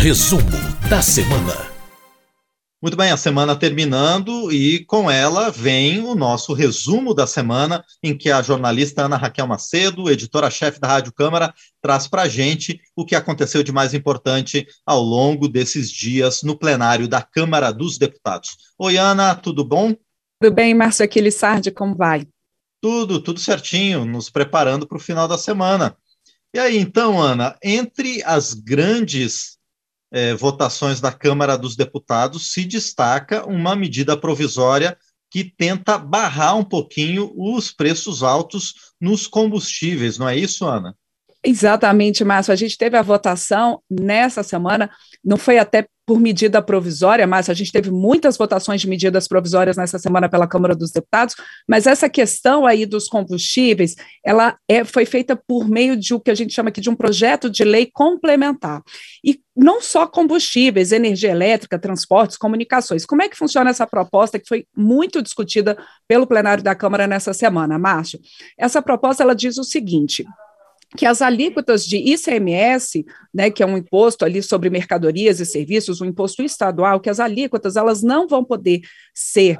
Resumo da semana. Muito bem, a semana terminando e com ela vem o nosso resumo da semana, em que a jornalista Ana Raquel Macedo, editora-chefe da Rádio Câmara, traz para a gente o que aconteceu de mais importante ao longo desses dias no plenário da Câmara dos Deputados. Oi, Ana, tudo bom? Tudo bem, Márcio Aquilissardi, como vai? Tudo, tudo certinho, nos preparando para o final da semana. E aí, então, Ana, entre as grandes é, votações da Câmara dos Deputados, se destaca uma medida provisória que tenta barrar um pouquinho os preços altos nos combustíveis, não é isso, Ana? Exatamente, Márcio. A gente teve a votação nessa semana, não foi até por medida provisória, mas a gente teve muitas votações de medidas provisórias nessa semana pela Câmara dos Deputados, mas essa questão aí dos combustíveis, ela é, foi feita por meio de o que a gente chama aqui de um projeto de lei complementar. E não só combustíveis, energia elétrica, transportes, comunicações. Como é que funciona essa proposta que foi muito discutida pelo plenário da Câmara nessa semana, Márcio? Essa proposta ela diz o seguinte: que as alíquotas de ICMS, né, que é um imposto ali sobre mercadorias e serviços, um imposto estadual, que as alíquotas elas não vão poder ser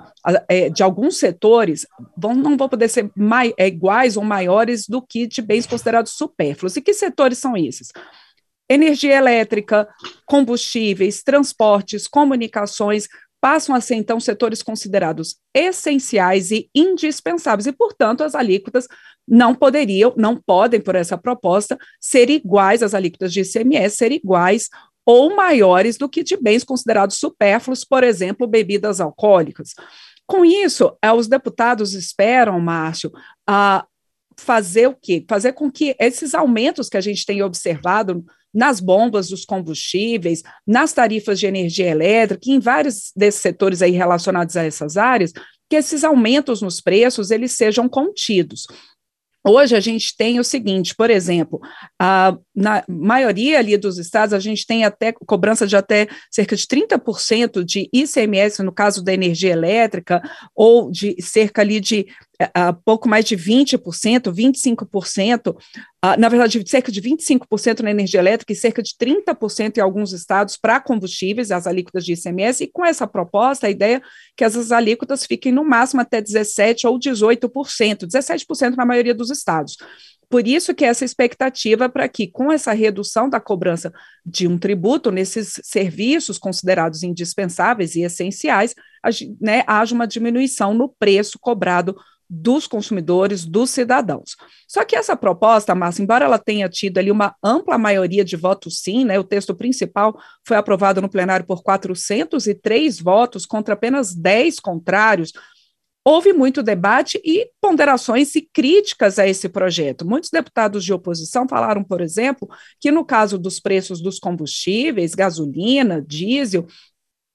é, de alguns setores, vão, não vão poder ser mai, é, iguais ou maiores do que de bens considerados supérfluos. E que setores são esses? Energia elétrica, combustíveis, transportes, comunicações, passam a ser, então, setores considerados essenciais e indispensáveis, e, portanto, as alíquotas não poderiam, não podem, por essa proposta, ser iguais, as alíquotas de ICMS ser iguais ou maiores do que de bens considerados supérfluos, por exemplo, bebidas alcoólicas. Com isso, eh, os deputados esperam, Márcio, a fazer o quê? Fazer com que esses aumentos que a gente tem observado nas bombas dos combustíveis, nas tarifas de energia elétrica, em vários desses setores aí relacionados a essas áreas, que esses aumentos nos preços eles sejam contidos. Hoje a gente tem o seguinte, por exemplo, a, na maioria ali dos estados, a gente tem até cobrança de até cerca de 30% de ICMS, no caso da energia elétrica, ou de cerca ali de uh, pouco mais de 20%, 25%, uh, na verdade, cerca de 25% na energia elétrica e cerca de 30% em alguns estados para combustíveis, as alíquotas de ICMS, e com essa proposta, a ideia é que essas alíquotas fiquem no máximo até 17% ou 18%, 17% na maioria dos estados. Por isso que essa expectativa para que, com essa redução da cobrança de um tributo nesses serviços considerados indispensáveis e essenciais, né, haja uma diminuição no preço cobrado dos consumidores, dos cidadãos. Só que essa proposta, Márcia, embora ela tenha tido ali uma ampla maioria de votos sim, né, o texto principal foi aprovado no plenário por 403 votos contra apenas 10 contrários, houve muito debate e ponderações e críticas a esse projeto. Muitos deputados de oposição falaram, por exemplo, que no caso dos preços dos combustíveis, gasolina, diesel,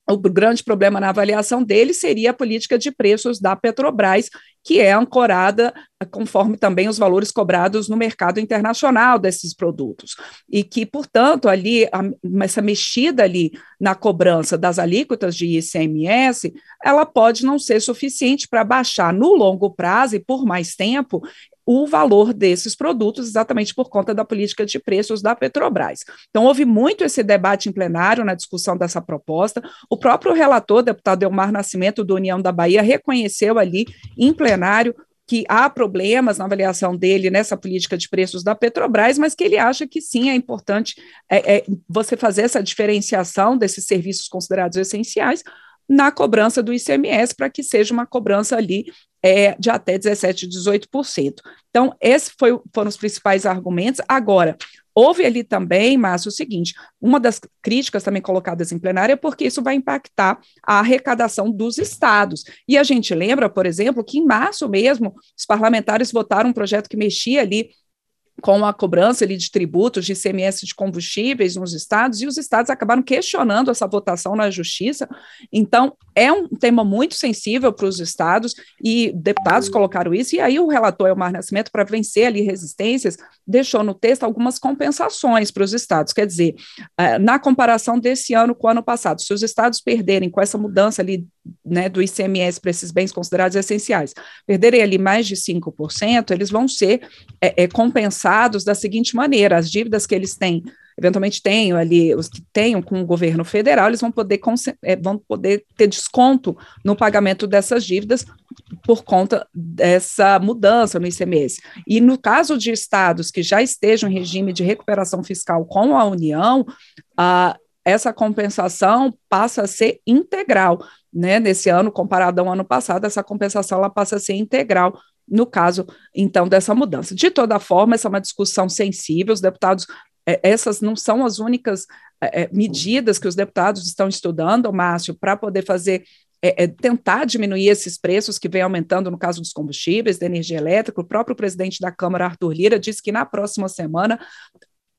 o grande problema na avaliação dele seria a política de preços da Petrobras, que é ancorada conforme também os valores cobrados no mercado internacional desses produtos. E que, portanto, ali, a, essa mexida ali na cobrança das alíquotas de ICMS, ela pode não ser suficiente para baixar no longo prazo e por mais tempo o valor desses produtos, exatamente por conta da política de preços da Petrobras. Então, houve muito esse debate em plenário na discussão dessa proposta. O próprio relator, deputado Elmar Nascimento, do União da Bahia, reconheceu ali em plenário que há problemas na avaliação dele nessa política de preços da Petrobras, mas que ele acha que sim é importante é, é, você fazer essa diferenciação desses serviços considerados essenciais na cobrança do ICMS para que seja uma cobrança ali é, de até 17%, 18%. Então, esses foram os principais argumentos. Agora, houve ali também, Márcio, o seguinte: uma das críticas também colocadas em plenária é porque isso vai impactar a arrecadação dos estados. E a gente lembra, por exemplo, que em março mesmo, os parlamentares votaram um projeto que mexia ali com a cobrança ali de tributos de ICMS de combustíveis nos estados, e os estados acabaram questionando essa votação na justiça. Então, é um tema muito sensível para os estados, e deputados colocaram isso, e aí o relator Elmar Nascimento, para vencer ali resistências, deixou no texto algumas compensações para os estados. Quer dizer, eh, na comparação desse ano com o ano passado, se os estados perderem com essa mudança ali né, do ICMS para esses bens considerados essenciais, perderem ali mais de 5%, eles vão ser é, é, compensados da seguinte maneira: as dívidas que eles têm eventualmente tenham ali, os que tenham com o governo federal, eles vão poder, é, vão poder ter desconto no pagamento dessas dívidas por conta dessa mudança no ICMS. E no caso de estados que já estejam em regime de recuperação fiscal com a União, a, essa compensação passa a ser integral, né? Nesse ano, comparado ao ano passado, essa compensação ela passa a ser integral no caso, então, dessa mudança. De toda forma, essa é uma discussão sensível, os deputados, é, essas não são as únicas é, é medidas que os deputados estão estudando, Márcio, para poder fazer é, é, tentar diminuir esses preços que vem aumentando no caso dos combustíveis, da energia elétrica. O próprio presidente da Câmara, Arthur Lira, disse que na próxima semana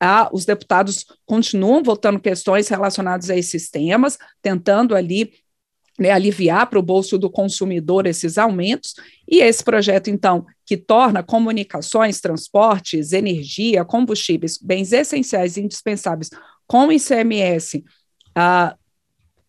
ah, os deputados continuam votando questões relacionadas a esses temas, tentando ali né, aliviar para o bolso do consumidor esses aumentos, e esse projeto, então, que torna comunicações, transportes, energia, combustíveis, bens essenciais e indispensáveis com ICMS ah,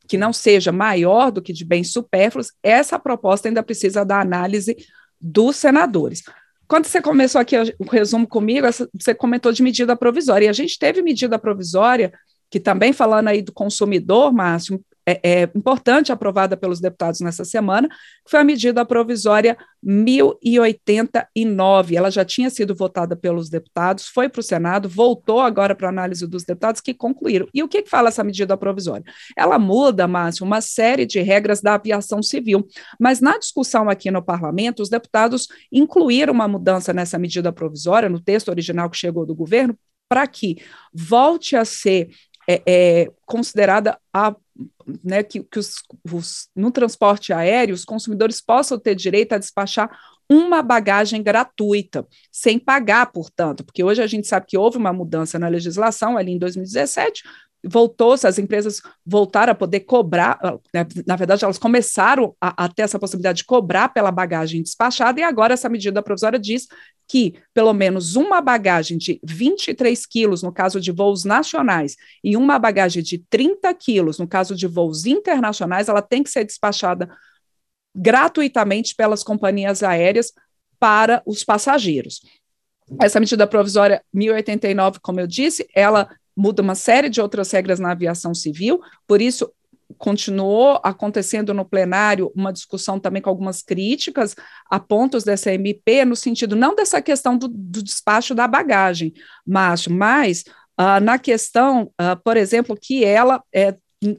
que não seja maior do que de bens supérfluos, essa proposta ainda precisa da análise dos senadores. Quando você começou aqui o resumo comigo, você comentou de medida provisória, e a gente teve medida provisória, que também falando aí do consumidor, Márcio, é, é, importante aprovada pelos deputados nessa semana, que foi a medida provisória 1089. Ela já tinha sido votada pelos deputados, foi para o Senado, voltou agora para a análise dos deputados que concluíram. E o que, que fala essa medida provisória? Ela muda, Márcio, uma série de regras da aviação civil, mas na discussão aqui no parlamento, os deputados incluíram uma mudança nessa medida provisória, no texto original que chegou do governo, para que volte a ser é, é, considerada a né, que, que os, os, no transporte aéreo os consumidores possam ter direito a despachar uma bagagem gratuita, sem pagar, portanto, porque hoje a gente sabe que houve uma mudança na legislação ali em 2017, voltou-se, as empresas voltaram a poder cobrar, né, na verdade, elas começaram a, a, ter essa possibilidade de cobrar pela bagagem despachada, e agora essa medida provisória diz que pelo menos uma bagagem de 23 quilos, no caso de voos nacionais, e uma bagagem de 30 quilos, no caso de voos internacionais, ela tem que ser despachada gratuitamente pelas companhias aéreas para os passageiros. Essa medida provisória 1089, como eu disse, ela muda uma série de outras regras na aviação civil, por isso continuou acontecendo no plenário uma discussão também com algumas críticas a pontos dessa MP, no sentido não dessa questão do, do despacho da bagagem, mas, mas uh, na questão, uh, por exemplo, que ela é,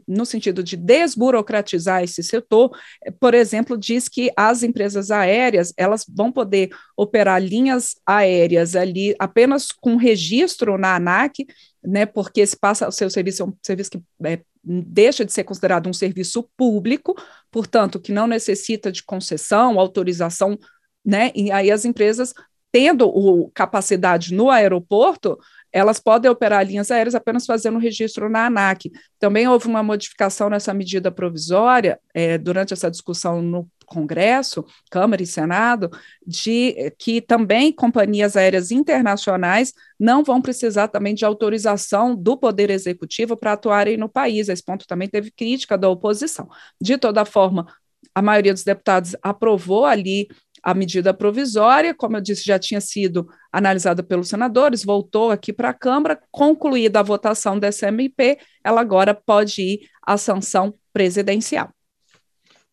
no sentido de desburocratizar esse setor, eh, por exemplo, diz que as empresas aéreas elas vão poder operar linhas aéreas ali apenas com registro na ANAC, né, porque se passa o seu serviço é um serviço que é, deixa de ser considerado um serviço público, portanto, que não necessita de concessão, autorização, né, e aí as empresas tendo o, capacidade no aeroporto, elas podem operar linhas aéreas apenas fazendo registro na ANAC. Também houve uma modificação nessa medida provisória, é, durante essa discussão no Congresso, Câmara e Senado, de que também companhias aéreas internacionais não vão precisar também de autorização do Poder Executivo para atuarem no país. Esse ponto também teve crítica da oposição. De toda forma, a maioria dos deputados aprovou ali a medida provisória, como eu disse, já tinha sido analisada pelos senadores, voltou aqui para a Câmara, concluída a votação dessa MP, ela agora pode ir à sanção presidencial.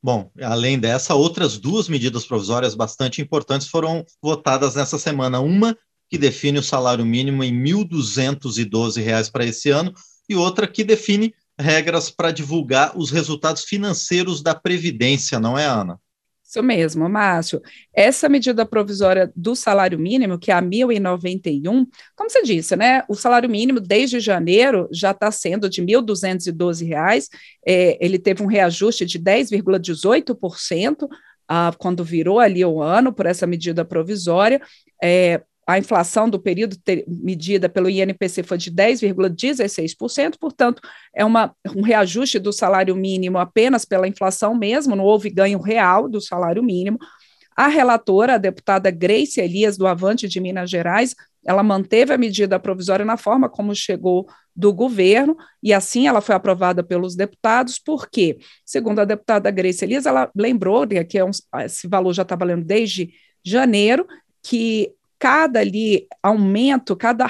Bom, além dessa, outras duas medidas provisórias bastante importantes foram votadas nessa semana. Uma que define o salário mínimo em R$ 1.212 para esse ano, e outra que define regras para divulgar os resultados financeiros da Previdência, não é, Ana? Isso mesmo, Márcio. Essa medida provisória do salário mínimo, que é a 1.091, como você disse, né? O salário mínimo desde janeiro já está sendo de R$ 1.212, é, ele teve um reajuste de 10,18%. Ah, quando virou ali o ano por essa medida provisória, é, a inflação do período ter, medida pelo INPC foi de 10,16%, portanto, é uma, um reajuste do salário mínimo apenas pela inflação mesmo, não houve ganho real do salário mínimo. A relatora, a deputada Grace Elias, do Avante de Minas Gerais, ela manteve a medida provisória na forma como chegou do governo, e assim ela foi aprovada pelos deputados, porque, segundo a deputada Grace Elias, ela lembrou né, que é um, esse valor já está valendo desde janeiro, que cada ali aumento, cada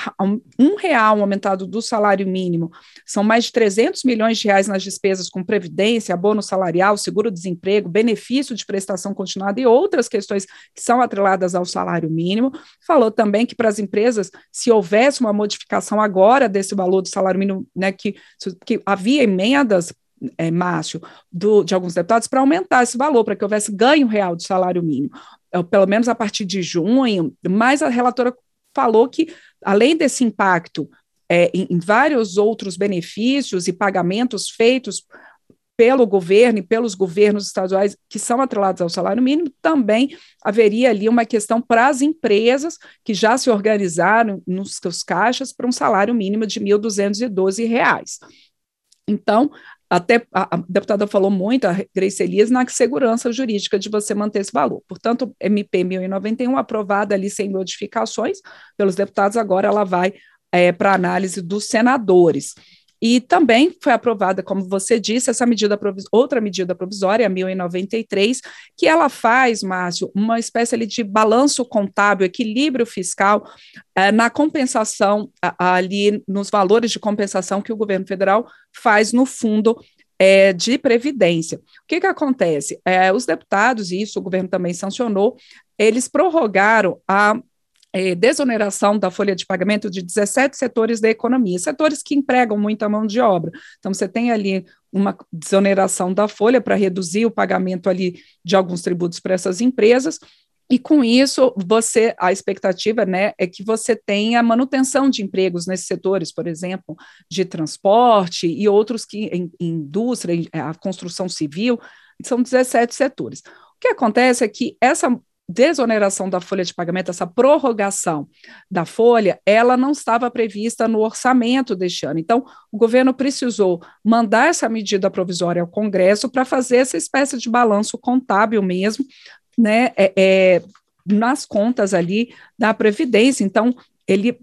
um real aumentado do salário mínimo, são mais de 300 milhões de reais nas despesas com previdência, abono salarial, seguro-desemprego, benefício de prestação continuada e outras questões que são atreladas ao salário mínimo. Falou também que para as empresas, se houvesse uma modificação agora desse valor do salário mínimo, né, que, que havia emendas é, Márcio, do, de alguns deputados para aumentar esse valor, para que houvesse ganho real do salário mínimo, pelo menos a partir de junho, mas a relatora falou que, além desse impacto é, em, em vários outros benefícios e pagamentos feitos pelo governo e pelos governos estaduais que são atrelados ao salário mínimo, também haveria ali uma questão para as empresas que já se organizaram nos seus caixas para um salário mínimo de R$ 1.212. Então, até a, a, deputada falou muito, a Grace Elias, na segurança jurídica de você manter esse valor. Portanto, MP 1091, aprovada ali sem modificações pelos deputados, agora ela vai é, para análise dos senadores. E também foi aprovada, como você disse, essa medida outra medida provisória, a 1093, que ela faz, Márcio, uma espécie ali de balanço contábil, equilíbrio fiscal é, na compensação a, ali nos valores de compensação que o governo federal faz no fundo é, de previdência. O que, que acontece? É, os deputados, e isso o governo também sancionou, eles prorrogaram a é, desoneração da folha de pagamento de 17 setores da economia, setores que empregam muita mão de obra. Então, você tem ali uma desoneração da folha para reduzir o pagamento ali de alguns tributos para essas empresas, e com isso, você, a expectativa, né, é que você tenha manutenção de empregos nesses setores, por exemplo, de transporte e outros que em, em indústria, a construção civil, são 17 setores. O que acontece é que essa desoneração da folha de pagamento, essa prorrogação da folha, ela não estava prevista no orçamento deste ano. Então, o governo precisou mandar essa medida provisória ao Congresso para fazer essa espécie de balanço contábil mesmo, né, é, é, nas contas ali da Previdência. Então, ele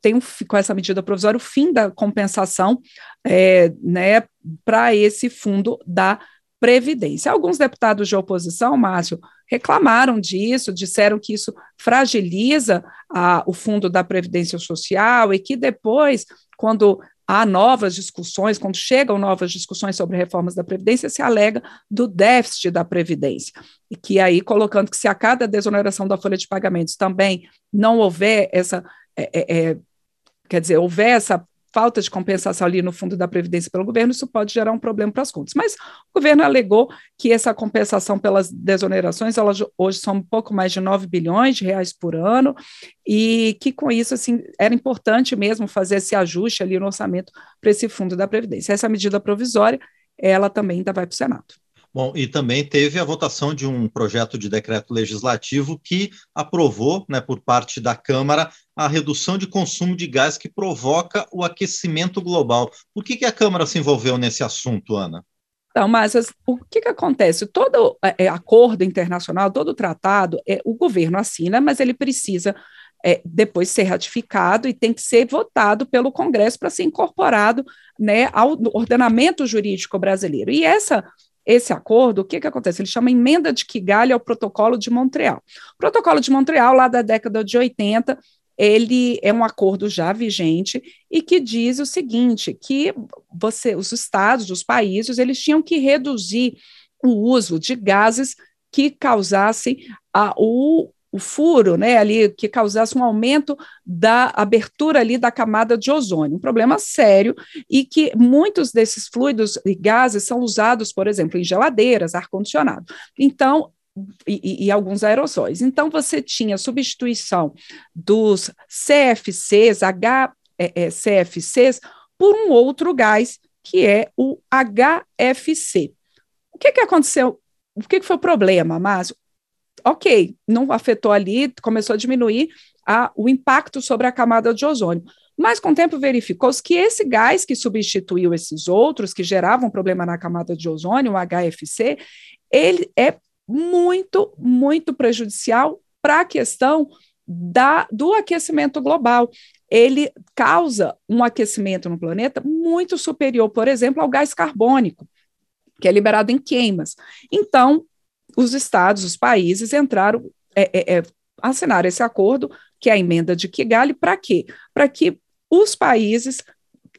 tem um, com essa medida provisória o fim da compensação é, né, para esse fundo da Previdência. Alguns deputados de oposição, Márcio, reclamaram disso, disseram que isso fragiliza a, o fundo da Previdência Social e que depois, quando há novas discussões, quando chegam novas discussões sobre reformas da Previdência, se alega do déficit da Previdência. E que aí, colocando que se a cada desoneração da folha de pagamentos também não houver essa. É, é, é quer dizer, houver essa falta de compensação ali no fundo da Previdência pelo governo, isso pode gerar um problema para as contas. Mas o governo alegou que essa compensação pelas desonerações, elas hoje são um pouco mais de 9 bilhões de reais por ano, e que com isso, assim, era importante mesmo fazer esse ajuste ali no orçamento para esse fundo da Previdência. Essa medida provisória, ela também ainda vai para o Senado. Bom, e também teve a votação de um projeto de decreto legislativo que aprovou, né, por parte da Câmara, a redução de consumo de gás que provoca o aquecimento global. Por que, que a Câmara se envolveu nesse assunto, Ana? Então, mas o que, que acontece? Todo é, é, acordo internacional, todo tratado, é, o governo assina, mas ele precisa é, depois ser ratificado e tem que ser votado pelo Congresso para ser incorporado né, ao ordenamento jurídico brasileiro. E essa esse acordo, o que, que acontece? Ele chama emenda de Kigali ao Protocolo de Montreal. O Protocolo de Montreal, lá da década de 80, ele é um acordo já vigente e que diz o seguinte, que você, os estados, os países, eles tinham que reduzir o uso de gases que causassem a, o, o furo, né, ali que causasse um aumento da abertura ali da camada de ozônio, um problema sério e que muitos desses fluidos e gases são usados, por exemplo, em geladeiras, ar condicionado. Então, e, e, alguns aerossóis. Então, você tinha substituição dos CFCs, HCFCs, por um outro gás, que é o HFC. O que, que aconteceu? O que, que foi o problema, Márcio? ok, não afetou ali, começou a diminuir a, o impacto sobre a camada de ozônio. Mas com o tempo verificou-se que esse gás que substituiu esses outros, que geravam problema na camada de ozônio, o HFC, ele é muito, muito prejudicial para a questão da, do aquecimento global. Ele causa um aquecimento no planeta muito superior, por exemplo, ao gás carbônico, que é liberado em queimas. Então, os estados, os países entraram, é, é, é, assinaram esse acordo que é a emenda de Kigali, para quê? Para que os países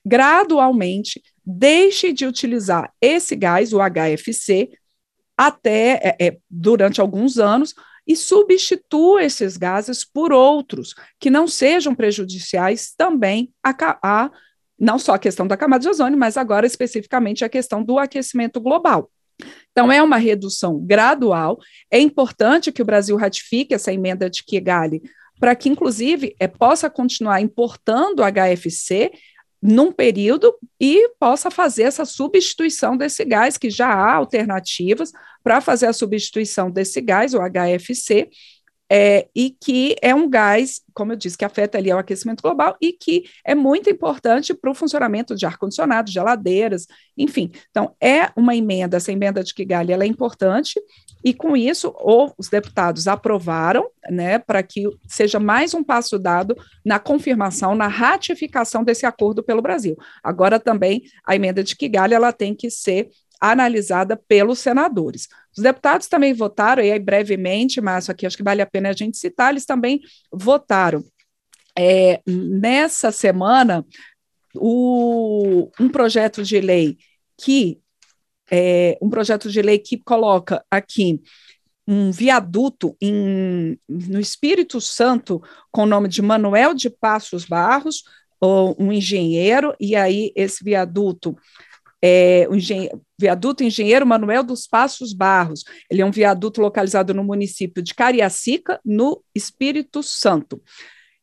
gradualmente deixem de utilizar esse gás, o HFC, até é, é, durante alguns anos e substitua esses gases por outros que não sejam prejudiciais também a, a não só a questão da camada de ozônio, mas agora especificamente a questão do aquecimento global. Então, é uma redução gradual. É importante que o Brasil ratifique essa emenda de Kigali para que, inclusive, é, possa continuar importando HFC num período e possa fazer essa substituição desse gás, que já há alternativas para fazer a substituição desse gás, o HFC, é, e que é um gás, como eu disse, que afeta ali o aquecimento global e que é muito importante para o funcionamento de ar-condicionado, geladeiras, enfim. Então, é uma emenda, essa emenda de Kigali, ela é importante, e com isso, ou os deputados aprovaram, né, para que seja mais um passo dado na confirmação, na ratificação desse acordo pelo Brasil. Agora também a emenda de Kigali, ela tem que ser analisada pelos senadores. Os deputados também votaram, e aí brevemente, Márcio, aqui acho que vale a pena a gente citar, eles também votaram. É, nessa semana, o, um projeto de lei que é, um projeto de lei que coloca aqui um viaduto em, no Espírito Santo com o nome de Manuel de Passos Barros, um engenheiro, e aí esse viaduto é, o viaduto Engenheiro Manuel dos Passos Barros. Ele é um viaduto localizado no município de Cariacica, no Espírito Santo.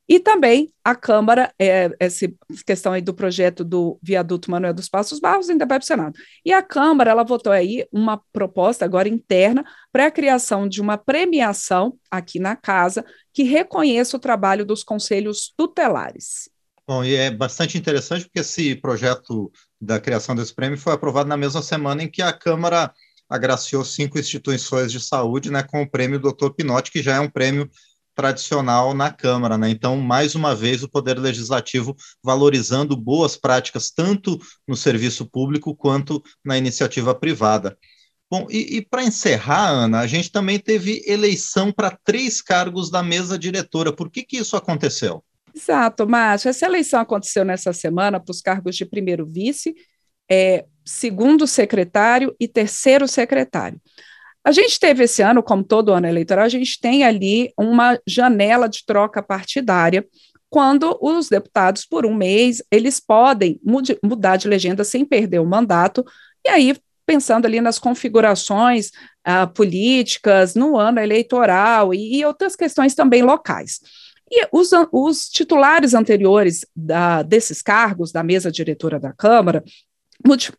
E também a Câmara, é, essa questão aí do projeto do viaduto Manuel dos Passos Barros ainda vai para o Senado. E a Câmara, ela votou aí uma proposta agora interna para a criação de uma premiação aqui na casa que reconheça o trabalho dos conselhos tutelares. Bom, e é bastante interessante porque esse projeto da criação desse prêmio foi aprovado na mesma semana em que a Câmara agraciou cinco instituições de saúde né, com o prêmio Dr. Pinotti, que já é um prêmio tradicional na Câmara. Né? Então, mais uma vez, o Poder Legislativo valorizando boas práticas, tanto no serviço público quanto na iniciativa privada. Bom, e, e para encerrar, Ana, a gente também teve eleição para três cargos da mesa diretora. Por que, que isso aconteceu? Exato, Márcio. Essa eleição aconteceu nessa semana para os cargos de primeiro vice, é, segundo secretário e terceiro secretário. A gente teve esse ano, como todo ano eleitoral, a gente tem ali uma janela de troca partidária, quando os deputados, por um mês, eles podem mudar de legenda sem perder o mandato, e aí pensando ali nas configurações uh, políticas no ano eleitoral e, e outras questões também locais. E os, os titulares anteriores da, desses cargos, da mesa diretora da Câmara,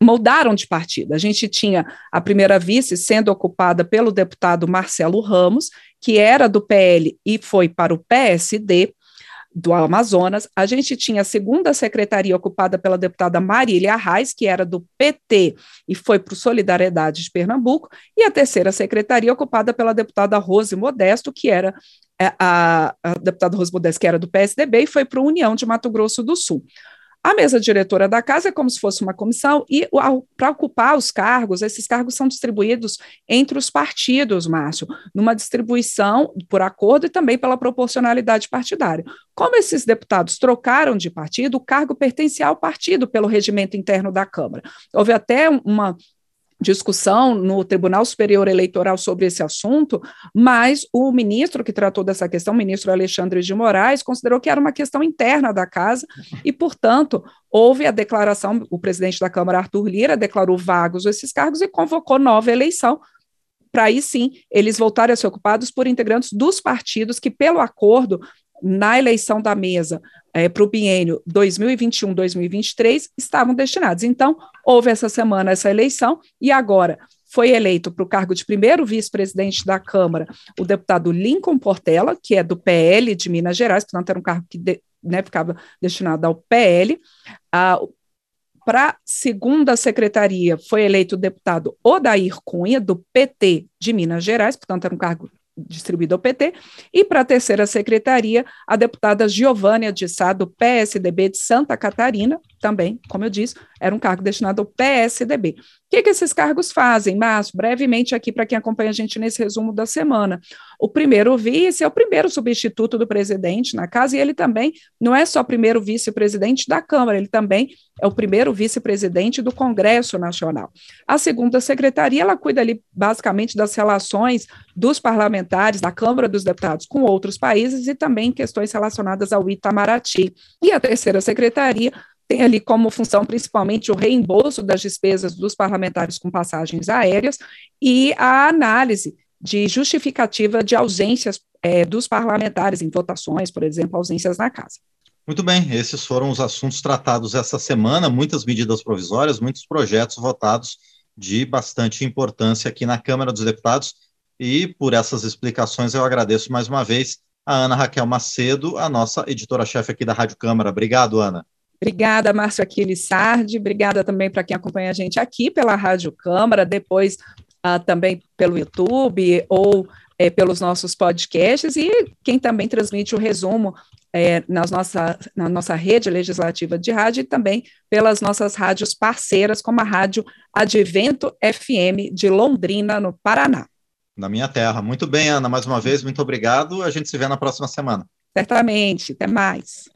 mudaram de partido. A gente tinha a primeira vice sendo ocupada pelo deputado Marcelo Ramos, que era do PL e foi para o PSD do Amazonas. A gente tinha a segunda secretaria ocupada pela deputada Marília Arraes, que era do PT e foi para o Solidariedade de Pernambuco, e a terceira secretaria ocupada pela deputada Rose Modesto, que era a, a deputada Rose Modesto, que era do PSDB, e foi para a União de Mato Grosso do Sul. A mesa diretora da casa é como se fosse uma comissão, e para ocupar os cargos, esses cargos são distribuídos entre os partidos, Márcio, numa distribuição por acordo e também pela proporcionalidade partidária. Como esses deputados trocaram de partido, o cargo pertencia ao partido pelo regimento interno da Câmara. Houve até uma discussão no Tribunal Superior Eleitoral sobre esse assunto, mas o ministro que tratou dessa questão, o ministro Alexandre de Moraes, considerou que era uma questão interna da casa e, portanto, houve a declaração, o presidente da Câmara, Arthur Lira, declarou vagos esses cargos e convocou nova eleição, para aí sim eles voltarem a ser ocupados por integrantes dos partidos que, pelo acordo, na eleição da mesa é, para o biênio 2021-2023 estavam destinados. Então, houve essa semana essa eleição e agora foi eleito para o cargo de primeiro vice-presidente da Câmara o deputado Lincoln Portela, que é do PL de Minas Gerais, portanto, era um cargo que de, né, ficava destinado ao PL. Para segunda secretaria foi eleito o deputado Odair Cunha, do PT de Minas Gerais, portanto, era um cargo distribuído ao PT, e para a terceira secretaria, a deputada Giovânia de Sá, do PSDB de Santa Catarina, também, como eu disse, era um cargo destinado ao PSDB. O que, que esses cargos fazem, Márcio? Brevemente aqui para quem acompanha a gente nesse resumo da semana. O primeiro vice é o primeiro substituto do presidente na casa, e ele também não é só primeiro vice-presidente da Câmara, ele também é o primeiro vice-presidente do Congresso Nacional. A segunda secretaria, ela cuida ali basicamente das relações dos parlamentares da Câmara dos Deputados com outros países e também questões relacionadas ao Itamaraty. E a terceira secretaria tem ali como função principalmente o reembolso das despesas dos parlamentares com passagens aéreas e a análise de justificativa de ausências é, dos parlamentares em votações, por exemplo, ausências na casa. Muito bem, esses foram os assuntos tratados essa semana, muitas medidas provisórias, muitos projetos votados de bastante importância aqui na Câmara dos Deputados. E por essas explicações eu agradeço mais uma vez a Ana Raquel Macedo, a nossa editora-chefe aqui da Rádio Câmara. Obrigado, Ana. Obrigada, Márcio Aquiles Sardi. Obrigada também para quem acompanha a gente aqui pela Rádio Câmara, depois uh, também pelo YouTube ou é, pelos nossos podcasts e quem também transmite o resumo é, nas nossa, na nossa rede legislativa de rádio e também pelas nossas rádios parceiras, como a Rádio Advento FM de Londrina, no Paraná. Na minha terra. Muito bem, Ana, mais uma vez, muito obrigado. A gente se vê na próxima semana. Certamente. Até mais.